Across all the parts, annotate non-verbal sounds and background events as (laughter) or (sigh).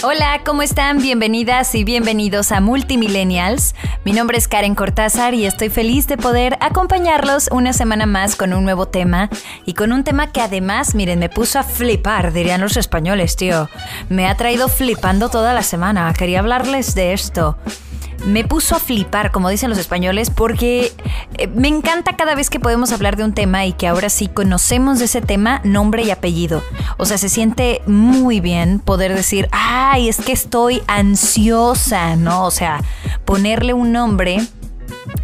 Hola, ¿cómo están? Bienvenidas y bienvenidos a Multimillennials. Mi nombre es Karen Cortázar y estoy feliz de poder acompañarlos una semana más con un nuevo tema y con un tema que además, miren, me puso a flipar, dirían los españoles, tío. Me ha traído flipando toda la semana. Quería hablarles de esto me puso a flipar, como dicen los españoles, porque eh, me encanta cada vez que podemos hablar de un tema y que ahora sí conocemos de ese tema, nombre y apellido. O sea, se siente muy bien poder decir, ay, es que estoy ansiosa, ¿no? O sea, ponerle un nombre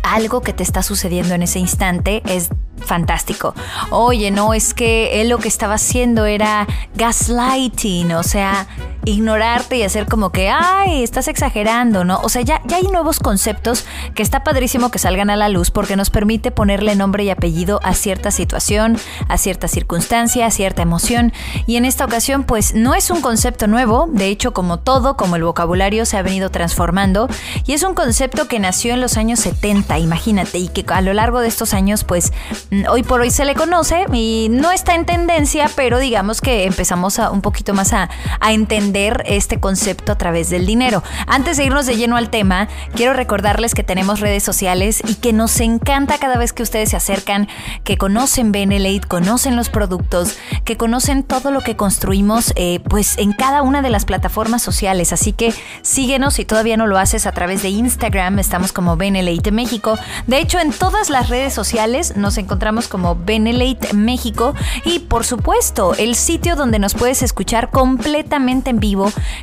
a algo que te está sucediendo en ese instante es fantástico. Oye, no, es que él lo que estaba haciendo era gaslighting, o sea, ignorarte y hacer como que, ay, estás exagerando, ¿no? O sea, ya, ya hay nuevos conceptos que está padrísimo que salgan a la luz porque nos permite ponerle nombre y apellido a cierta situación, a cierta circunstancia, a cierta emoción. Y en esta ocasión, pues no es un concepto nuevo, de hecho, como todo, como el vocabulario se ha venido transformando, y es un concepto que nació en los años 70, imagínate, y que a lo largo de estos años, pues Mm, hoy por hoy se le conoce y no está en tendencia, pero digamos que empezamos a, un poquito más a, a entender este concepto a través del dinero. Antes de irnos de lleno al tema, quiero recordarles que tenemos redes sociales y que nos encanta cada vez que ustedes se acercan, que conocen Benelate, conocen los productos, que conocen todo lo que construimos eh, pues en cada una de las plataformas sociales. Así que síguenos si todavía no lo haces a través de Instagram, estamos como Benelate México. De hecho, en todas las redes sociales nos encontramos como Benelate México y por supuesto el sitio donde nos puedes escuchar completamente en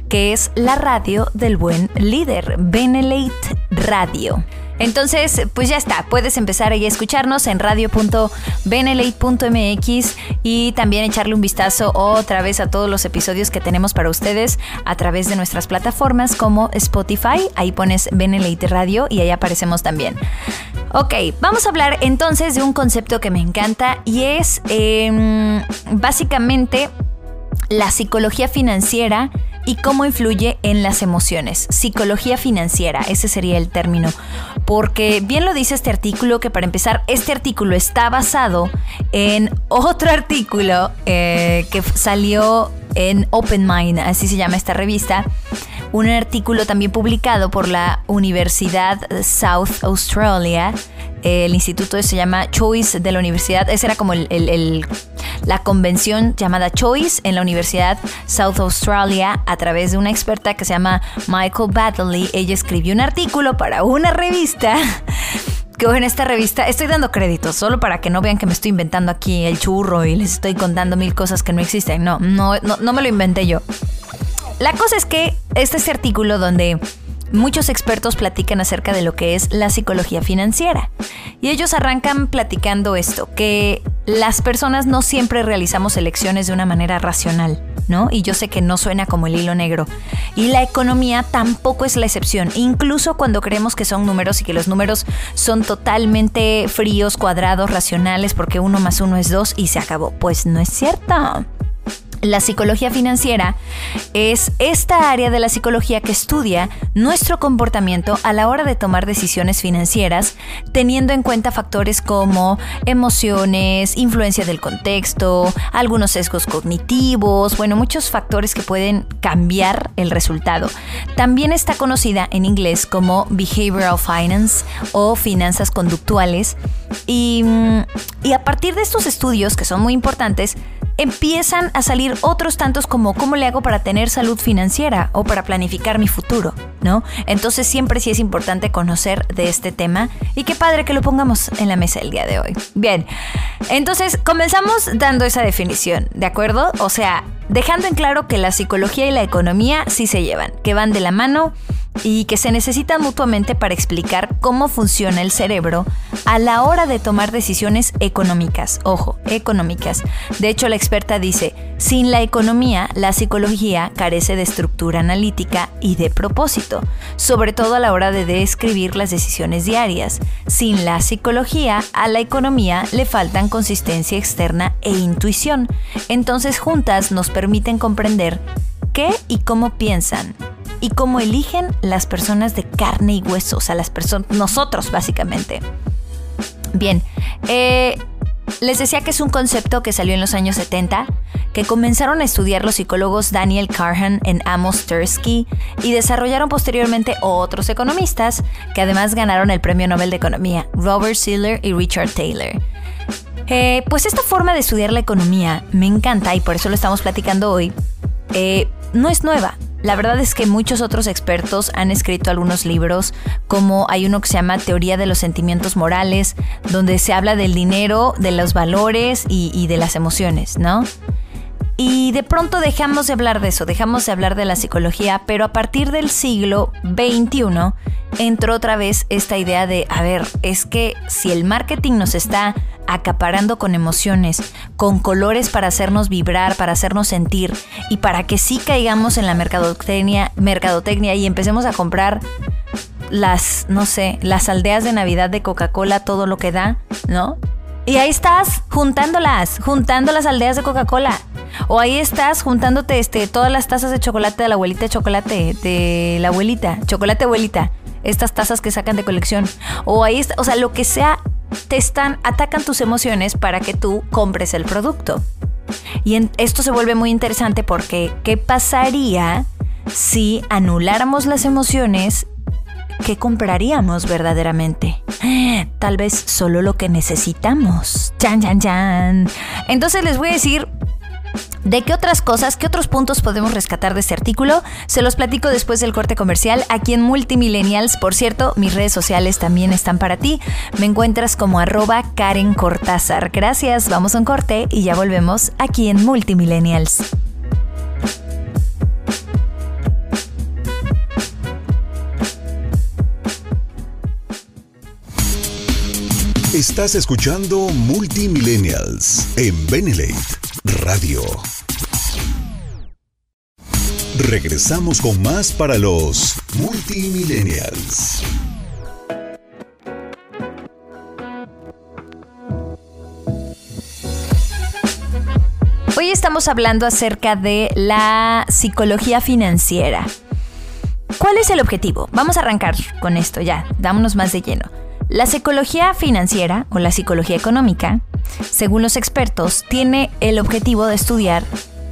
que es la radio del buen líder, Benelate Radio. Entonces, pues ya está, puedes empezar ahí a escucharnos en radio.benelate.mx y también echarle un vistazo otra vez a todos los episodios que tenemos para ustedes a través de nuestras plataformas como Spotify, ahí pones Benelate Radio y ahí aparecemos también. Ok, vamos a hablar entonces de un concepto que me encanta y es em, básicamente la psicología financiera y cómo influye en las emociones. Psicología financiera, ese sería el término. Porque bien lo dice este artículo, que para empezar, este artículo está basado en otro artículo eh, que salió en Open Mind, así se llama esta revista. Un artículo también publicado por la Universidad South Australia el instituto se llama Choice de la universidad. Esa era como el, la convención llamada Choice en la Universidad South Australia a través de una experta que se llama Michael Badley. Ella escribió un artículo para una revista (laughs) que en esta revista estoy dando créditos solo para que no vean que me estoy inventando aquí el churro y les estoy contando mil cosas que no existen. No, no, no, no me lo inventé yo. La cosa es que este es artículo donde Muchos expertos platican acerca de lo que es la psicología financiera. Y ellos arrancan platicando esto, que las personas no siempre realizamos elecciones de una manera racional, ¿no? Y yo sé que no suena como el hilo negro. Y la economía tampoco es la excepción, incluso cuando creemos que son números y que los números son totalmente fríos, cuadrados, racionales, porque uno más uno es dos y se acabó. Pues no es cierto. La psicología financiera es esta área de la psicología que estudia nuestro comportamiento a la hora de tomar decisiones financieras, teniendo en cuenta factores como emociones, influencia del contexto, algunos sesgos cognitivos, bueno, muchos factores que pueden cambiar el resultado. También está conocida en inglés como behavioral finance o finanzas conductuales. Y, mm, y a partir de estos estudios, que son muy importantes, empiezan a salir otros tantos como cómo le hago para tener salud financiera o para planificar mi futuro, ¿no? Entonces siempre sí es importante conocer de este tema y qué padre que lo pongamos en la mesa el día de hoy. Bien, entonces comenzamos dando esa definición, ¿de acuerdo? O sea, dejando en claro que la psicología y la economía sí se llevan, que van de la mano y que se necesitan mutuamente para explicar cómo funciona el cerebro a la hora de tomar decisiones económicas. Ojo, económicas. De hecho, la experta dice, Sin la economía, la psicología carece de estructura analítica y de propósito, sobre todo a la hora de describir las decisiones diarias. Sin la psicología, a la economía le faltan consistencia externa e intuición. Entonces juntas nos permiten comprender qué y cómo piensan y cómo eligen las personas de carne y hueso, o sea, las personas, nosotros básicamente. Bien, eh, les decía que es un concepto que salió en los años 70, que comenzaron a estudiar los psicólogos Daniel Carhan en Amos Tversky y desarrollaron posteriormente otros economistas que además ganaron el Premio Nobel de Economía, Robert Siller y Richard Taylor. Eh, pues esta forma de estudiar la economía me encanta y por eso lo estamos platicando hoy. Eh, no es nueva. La verdad es que muchos otros expertos han escrito algunos libros, como hay uno que se llama Teoría de los Sentimientos Morales, donde se habla del dinero, de los valores y, de las emociones, ¿no? Y de pronto dejamos de hablar de eso, dejamos de hablar de la psicología, pero a partir del siglo XXI entró otra vez esta idea de, a ver, es que si el marketing nos está acaparando con emociones, con colores para hacernos vibrar, para hacernos sentir y para que sí caigamos en la mercadotecnia, mercadotecnia y empecemos a comprar las, no sé, las aldeas de Navidad de Coca-Cola, todo lo que da, ¿no? Y ahí estás juntándolas, juntando las aldeas de Coca-Cola. O ahí estás juntándote este, todas las tazas de chocolate de la abuelita de chocolate, de la abuelita, chocolate abuelita, estas tazas que sacan de colección. O ahí está, o sea, lo que sea te están, atacan tus emociones para que tú compres el producto. Y esto se vuelve muy interesante porque ¿qué pasaría si anuláramos las emociones? ¿Qué compraríamos verdaderamente? Tal vez solo lo que necesitamos. Chan, chan, chan. Entonces les voy a decir ¿De qué otras cosas, qué otros puntos podemos rescatar de este artículo? Se los platico después del corte comercial aquí en Multimillennials. Por cierto, mis redes sociales también están para ti. Me encuentras como arroba Karen Cortázar. Gracias, vamos a un corte y ya volvemos aquí en Multimillennials. Estás escuchando Multimillennials en Benelate Radio. Regresamos con más para los multimillennials. Hoy estamos hablando acerca de la psicología financiera. ¿Cuál es el objetivo? Vamos a arrancar con esto ya, dámonos más de lleno. La psicología financiera o la psicología económica, según los expertos, tiene el objetivo de estudiar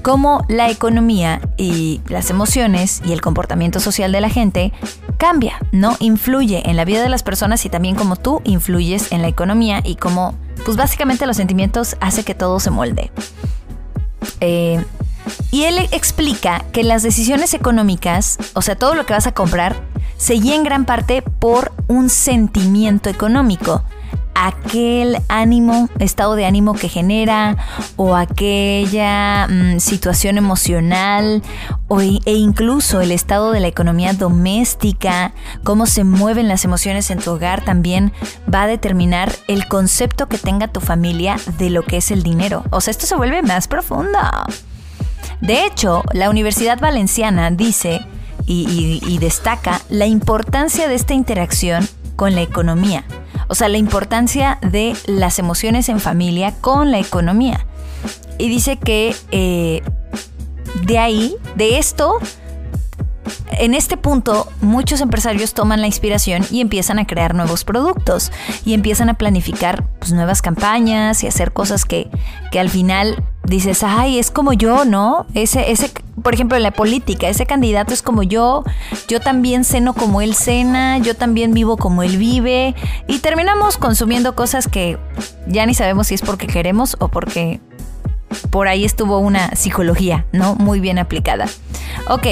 cómo la economía y las emociones y el comportamiento social de la gente cambia, ¿no? Influye en la vida de las personas y también cómo tú influyes en la economía y cómo, pues básicamente los sentimientos hace que todo se molde. Eh, y él explica que las decisiones económicas, o sea, todo lo que vas a comprar, se guía en gran parte por un sentimiento económico aquel ánimo, estado de ánimo que genera o aquella mm, situación emocional o, e incluso el estado de la economía doméstica, cómo se mueven las emociones en tu hogar también va a determinar el concepto que tenga tu familia de lo que es el dinero. O sea, esto se vuelve más profundo. De hecho, la Universidad Valenciana dice y destaca la importancia de esta interacción con la economía o sea, la importancia de las emociones en familia con la economía. Y dice que eh, de ahí, de esto, en este punto, muchos empresarios toman la inspiración y empiezan a crear nuevos productos y empiezan a planificar pues, nuevas campañas y hacer cosas que, que al final dices, ay, es como yo, ¿no? Ese, ese, por ejemplo, en la política, ese candidato es como yo, yo también ceno como él cena, yo también vivo como él vive, y terminamos consumiendo cosas que ya ni sabemos si es porque queremos o porque por ahí estuvo una psicología, ¿no? Muy bien aplicada. Ok,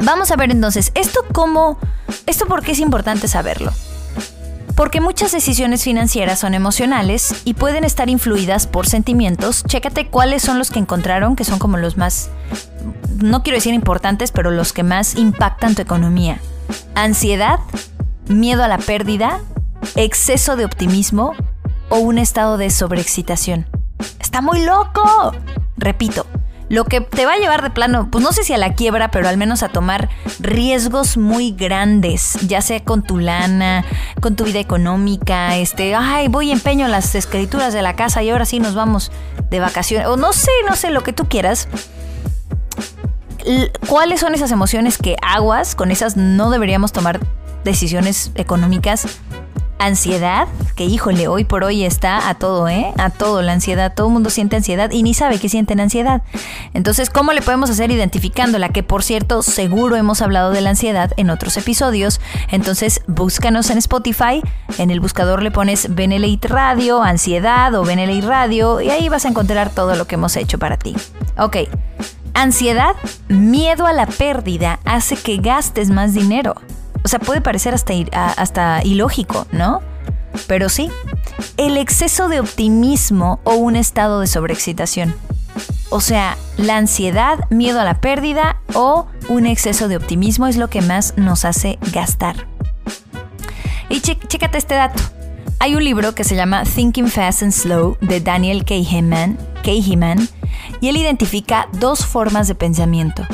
vamos a ver entonces, ¿esto cómo, esto por qué es importante saberlo? Porque muchas decisiones financieras son emocionales y pueden estar influidas por sentimientos. Chécate cuáles son los que encontraron, que son como los más, no quiero decir importantes, pero los que más impactan tu economía. Ansiedad, miedo a la pérdida, exceso de optimismo o un estado de sobreexcitación. Está muy loco. Repito, lo que te va a llevar de plano, pues no sé si a la quiebra, pero al menos a tomar riesgos muy grandes, ya sea con tu lana, con tu vida económica, este, ay, voy empeño las escrituras de la casa y ahora sí nos vamos de vacaciones, o no sé, no sé, lo que tú quieras. ¿Cuáles son esas emociones que aguas? Con esas no deberíamos tomar decisiones económicas Ansiedad, que híjole, hoy por hoy está a todo, ¿eh? A todo, la ansiedad. Todo el mundo siente ansiedad y ni sabe que sienten ansiedad. Entonces, ¿cómo le podemos hacer identificándola? Que por cierto, seguro hemos hablado de la ansiedad en otros episodios. Entonces, búscanos en Spotify. En el buscador le pones Benelite Radio, ansiedad o Benelite Radio y ahí vas a encontrar todo lo que hemos hecho para ti. Ok. Ansiedad, miedo a la pérdida hace que gastes más dinero. O sea, puede parecer hasta, hasta ilógico, ¿no? Pero sí, el exceso de optimismo o un estado de sobreexcitación. O sea, la ansiedad, miedo a la pérdida o un exceso de optimismo es lo que más nos hace gastar. Y chécate este dato. Hay un libro que se llama Thinking Fast and Slow de Daniel Kahneman, Kahneman y él identifica dos formas de pensamiento.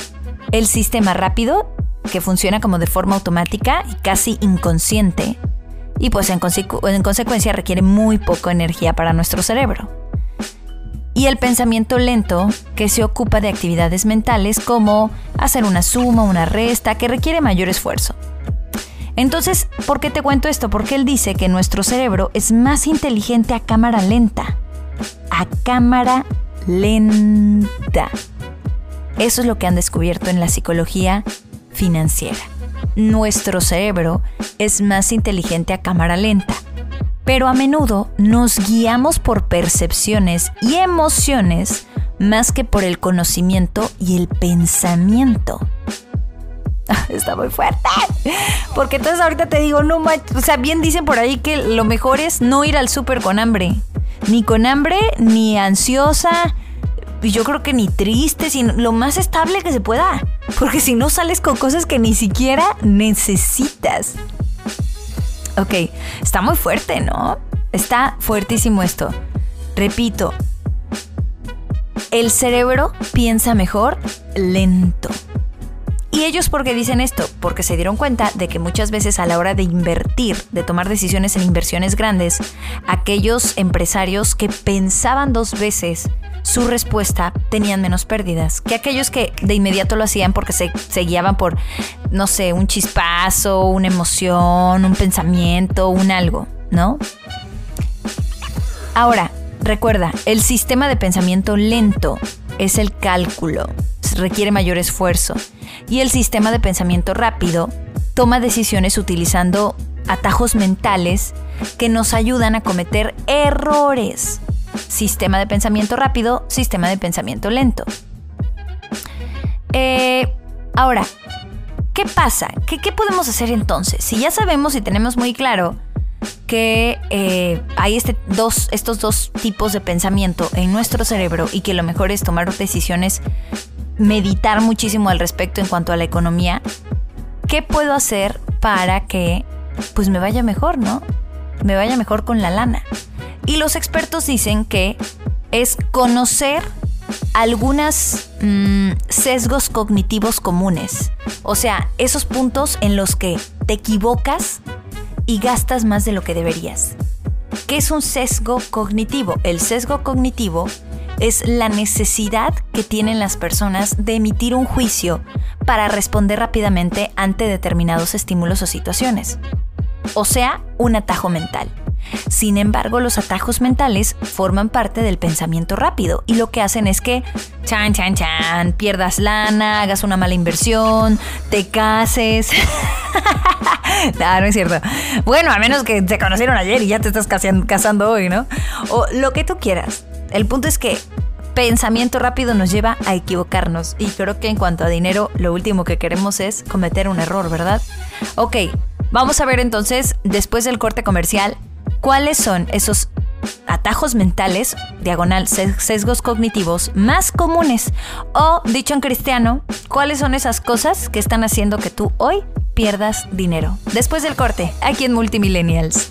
El sistema rápido que funciona como de forma automática y casi inconsciente, y pues en, consecuencia requiere muy poca energía para nuestro cerebro. Y el pensamiento lento, que se ocupa de actividades mentales como hacer una suma, una resta, que requiere mayor esfuerzo. Entonces, ¿por qué te cuento esto? Porque él dice que nuestro cerebro es más inteligente a cámara lenta. A cámara lenta. Eso es lo que han descubierto en la psicología financiera. Nuestro cerebro es más inteligente a cámara lenta, pero a menudo nos guiamos por percepciones y emociones más que por el conocimiento y el pensamiento. (laughs) Está muy fuerte. Porque entonces ahorita te digo, no o sea, bien dicen por ahí que lo mejor es no ir al súper con hambre. Ni con hambre, ni ansiosa, y yo creo que ni triste, sino lo más estable que se pueda. Porque si no sales con cosas que ni siquiera necesitas. Ok, está muy fuerte, ¿no? Está fuertísimo esto. Repito, el cerebro piensa mejor lento. ¿Y ellos por qué dicen esto? Porque se dieron cuenta de que muchas veces a la hora de invertir, de tomar decisiones en inversiones grandes, aquellos empresarios que pensaban dos veces su respuesta tenían menos pérdidas que aquellos que de inmediato lo hacían porque se, guiaban por, no sé, un chispazo, una emoción, un pensamiento, un algo, ¿no? Ahora, recuerda, el sistema de pensamiento lento es el cálculo, requiere mayor esfuerzo, y el sistema de pensamiento rápido toma decisiones utilizando atajos mentales que nos ayudan a cometer errores sistema de pensamiento rápido, sistema de pensamiento lento. Eh, ahora, ¿qué pasa? ¿Qué, podemos hacer entonces? Si ya sabemos y tenemos muy claro que eh, hay este dos, estos dos tipos de pensamiento en nuestro cerebro y que lo mejor es tomar decisiones, meditar muchísimo al respecto en cuanto a la economía, ¿qué puedo hacer para que pues me vaya mejor, ¿no? Me vaya mejor con la lana. Y los expertos dicen que es conocer algunos mm, sesgos cognitivos comunes. O sea, esos puntos en los que te equivocas y gastas más de lo que deberías. ¿Qué es un sesgo cognitivo? El sesgo cognitivo es la necesidad que tienen las personas de emitir un juicio para responder rápidamente ante determinados estímulos o situaciones. O sea, un atajo mental. Sin embargo, los atajos mentales forman parte del pensamiento rápido y lo que hacen es que, chan, chan, chan, pierdas lana, hagas una mala inversión, te cases. no, (laughs) no es cierto. Bueno, a menos que se conocieron ayer y ya te estás casando hoy, ¿no? O lo que tú quieras. El punto es que pensamiento rápido nos lleva a equivocarnos y creo que en cuanto a dinero, lo último que queremos es cometer un error, ¿verdad? Ok, vamos a ver entonces, después del corte comercial, cuáles son esos atajos mentales, diagonal, sesgos cognitivos más comunes. O, dicho en cristiano, cuáles son esas cosas que están haciendo que tú hoy pierdas dinero. Después del corte, aquí en Multimillennials.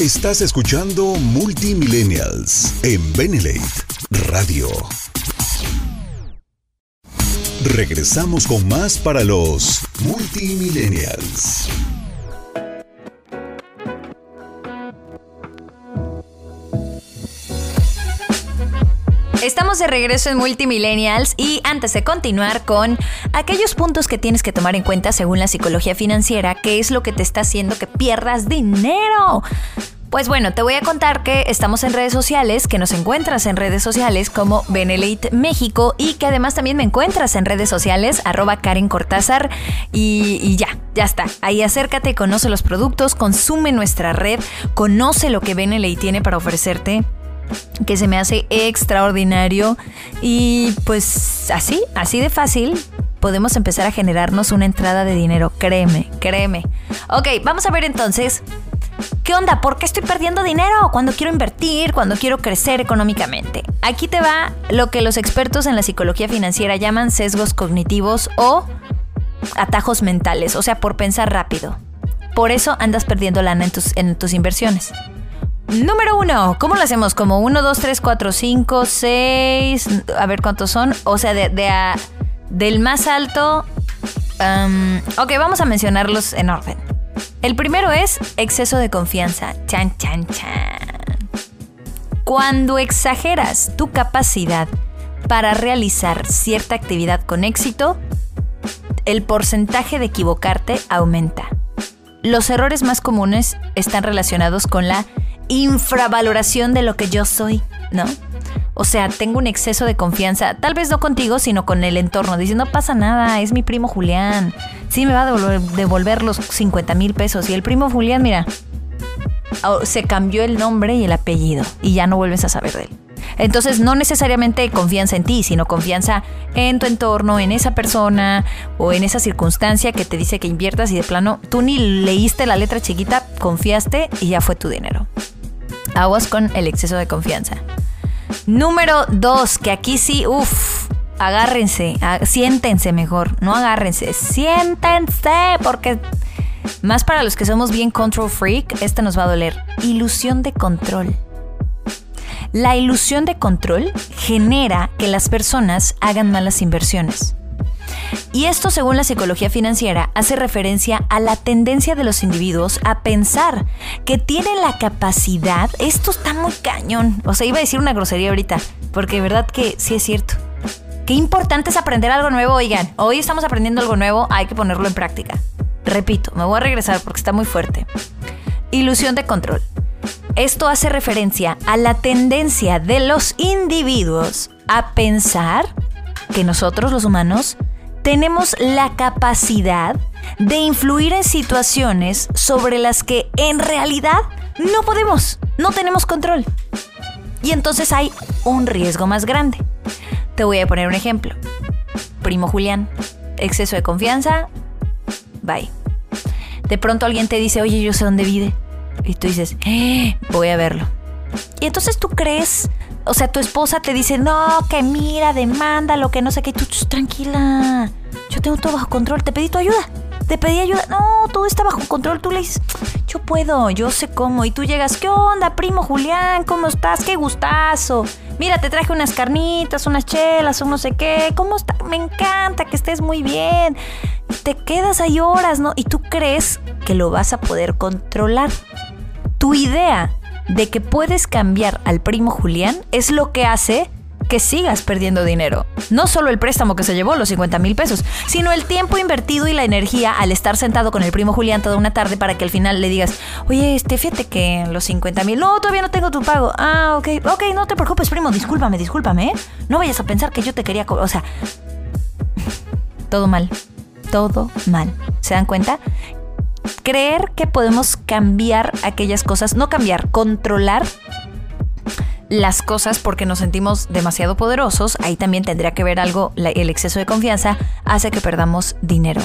Estás escuchando Multimillennials en Benelate Radio. Regresamos con más para los Multimillennials. Estamos de regreso en Multimillennials y antes de continuar con aquellos puntos que tienes que tomar en cuenta según la psicología financiera, ¿qué es lo que te está haciendo que pierdas dinero? Pues bueno, te voy a contar que estamos en redes sociales, que nos encuentras en redes sociales como Benelite México y que además también me encuentras en redes sociales arroba Karen Cortázar y, ya, ya está. Ahí acércate, conoce los productos, consume nuestra red, conoce lo que Benelite tiene para ofrecerte que se me hace extraordinario y pues así, así de fácil podemos empezar a generarnos una entrada de dinero, créeme, créeme. Ok, vamos a ver entonces, ¿qué onda? ¿Por qué estoy perdiendo dinero cuando quiero invertir, cuando quiero crecer económicamente? Aquí te va lo que los expertos en la psicología financiera llaman sesgos cognitivos o atajos mentales, o sea, por pensar rápido. Por eso andas perdiendo lana en tus, inversiones. Número uno, ¿cómo lo hacemos? Como 1, 2, 3, 4, 5, 6, a ver cuántos son. O sea, de, del más alto... Ok, vamos a mencionarlos en orden. El primero es exceso de confianza. Chan, chan, chan. Cuando exageras tu capacidad para realizar cierta actividad con éxito, el porcentaje de equivocarte aumenta. Los errores más comunes están relacionados con la infravaloración de lo que yo soy, ¿no? O sea, tengo un exceso de confianza, tal vez no contigo, sino con el entorno, diciendo, no pasa nada, es mi primo Julián, sí me va a devolver los 50 mil pesos. Y el primo Julián, mira, oh, se cambió el nombre y el apellido y ya no vuelves a saber de él. Entonces, no necesariamente confianza en ti, sino confianza en tu entorno, en esa persona o en esa circunstancia que te dice que inviertas y de plano tú ni leíste la letra chiquita, confiaste y ya fue tu dinero. Aguas con el exceso de confianza. Número dos, que aquí sí, uff, agárrense, siéntense mejor, no agárrense, siéntense, porque más para los que somos bien control freak, este nos va a doler. Ilusión de control. La ilusión de control genera que las personas hagan malas inversiones. Y esto, según la psicología financiera, hace referencia a la tendencia de los individuos a pensar que tienen la capacidad, esto está muy cañón, o sea, iba a decir una grosería ahorita, porque de verdad que sí es cierto. Qué importante es aprender algo nuevo, oigan, hoy estamos aprendiendo algo nuevo, hay que ponerlo en práctica. Repito, me voy a regresar porque está muy fuerte. Ilusión de control. Esto hace referencia a la tendencia de los individuos a pensar que nosotros los humanos tenemos la capacidad de influir en situaciones sobre las que en realidad no podemos, no tenemos control. Y entonces hay un riesgo más grande. Te voy a poner un ejemplo. Primo Julián, exceso de confianza, bye. De pronto alguien te dice, oye, yo sé dónde vive. Y tú dices, eh, voy a verlo. Y entonces tú crees o sea, tu esposa te dice, no, que mira, demanda, lo que no sé qué, tú, tranquila, yo tengo todo bajo control, te pedí tu ayuda, te pedí ayuda, no, todo está bajo control, tú le dices, yo puedo, yo sé cómo, y tú llegas, ¿qué onda, primo Julián? ¿Cómo estás? ¡Qué gustazo! Mira, te traje unas carnitas, unas chelas, un no sé qué, ¿cómo está? Me encanta que estés muy bien. Te quedas ahí horas, ¿no? Y tú crees que lo vas a poder controlar. Tu idea de que puedes cambiar al primo Julián es lo que hace que sigas perdiendo dinero. No solo el préstamo que se llevó, los 50 mil pesos, sino el tiempo invertido y la energía al estar sentado con el primo Julián toda una tarde para que al final le digas, oye, este, fíjate que los 50 mil, no, todavía no tengo tu pago. Ah, ok, ok, no te preocupes, primo, discúlpame, discúlpame, ¿eh? No vayas a pensar que yo te quería... O sea, (laughs) todo mal, todo mal. ¿Se dan cuenta? Creer que podemos cambiar aquellas cosas, no cambiar, controlar las cosas porque nos sentimos demasiado poderosos, ahí también tendría que ver algo, el exceso de confianza hace que perdamos dinero.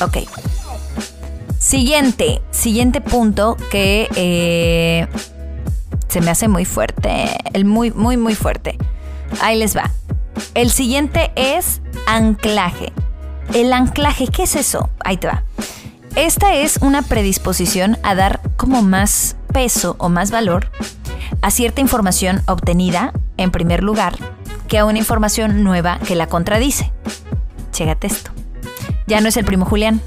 Ok. Siguiente, siguiente punto que eh, se me hace muy fuerte, el muy, muy, muy fuerte. Ahí les va. El siguiente es anclaje. El anclaje, ¿qué es eso? Ahí te va. Esta es una predisposición a dar como más peso o más valor a cierta información obtenida, en primer lugar, que a una información nueva que la contradice. Chégate esto. Ya no es el primo Julián.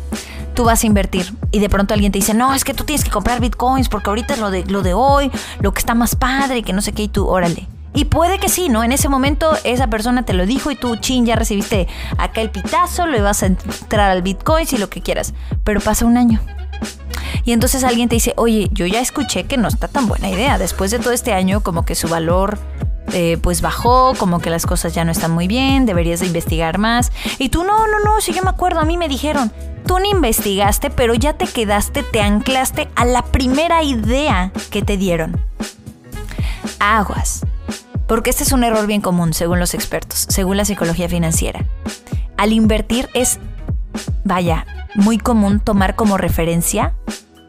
Tú vas a invertir y de pronto alguien te dice, no, es que tú tienes que comprar bitcoins porque ahorita es lo de, lo de hoy, lo que está más padre, que no sé qué, y tú, órale. Y puede que sí, ¿no? En ese momento esa persona te lo dijo y tú, chin, ya recibiste acá el pitazo, le vas a entrar al bitcoin y lo que quieras. Pero pasa un año. Y entonces alguien te dice, oye, yo ya escuché que no está tan buena idea. Después de todo este año, como que su valor eh, pues bajó, como que las cosas ya no están muy bien, deberías de investigar más. Y tú, no, no, no, si yo me acuerdo, a mí me dijeron, tú no investigaste, pero ya te quedaste, te anclaste a la primera idea que te dieron. Aguas. Porque este es un error bien común, según los expertos, según la psicología financiera. Al invertir es, vaya, muy común tomar como referencia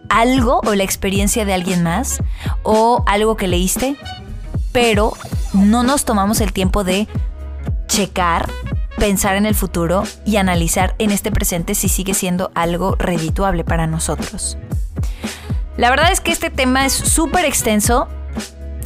algo o la experiencia de alguien más o algo que leíste pero no nos tomamos el tiempo de checar, pensar en el futuro y analizar en este presente si sigue siendo algo redituable para nosotros. La verdad es que este tema es súper extenso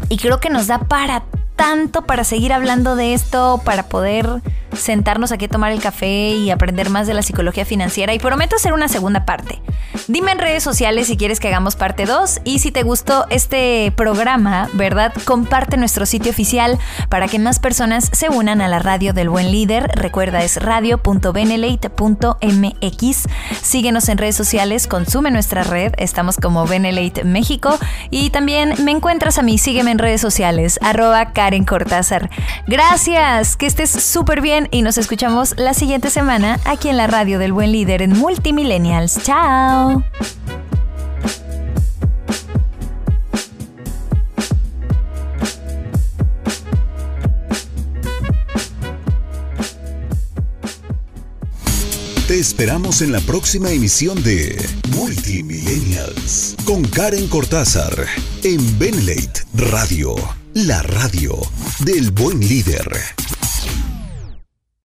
y creo que nos da para tanto para seguir hablando de esto, para poder sentarnos aquí a tomar el café y aprender más de la psicología financiera y prometo hacer una segunda parte. Dime en redes sociales si quieres que hagamos parte 2 y si te gustó este programa, ¿verdad? Comparte nuestro sitio oficial para que más personas se unan a la radio del buen líder. Recuerda es radio.benelate.mx. Síguenos en redes sociales, consume nuestra red, estamos como Benelate México y también me encuentras a mí, sígueme en redes sociales, arroba Karen Cortázar. Gracias, que estés súper bien y nos escuchamos la siguiente semana aquí en la radio del buen líder en Multimillennials. Chao. Te esperamos en la próxima emisión de Multimillennials con Karen Cortázar en Benlate Radio, la radio del buen líder.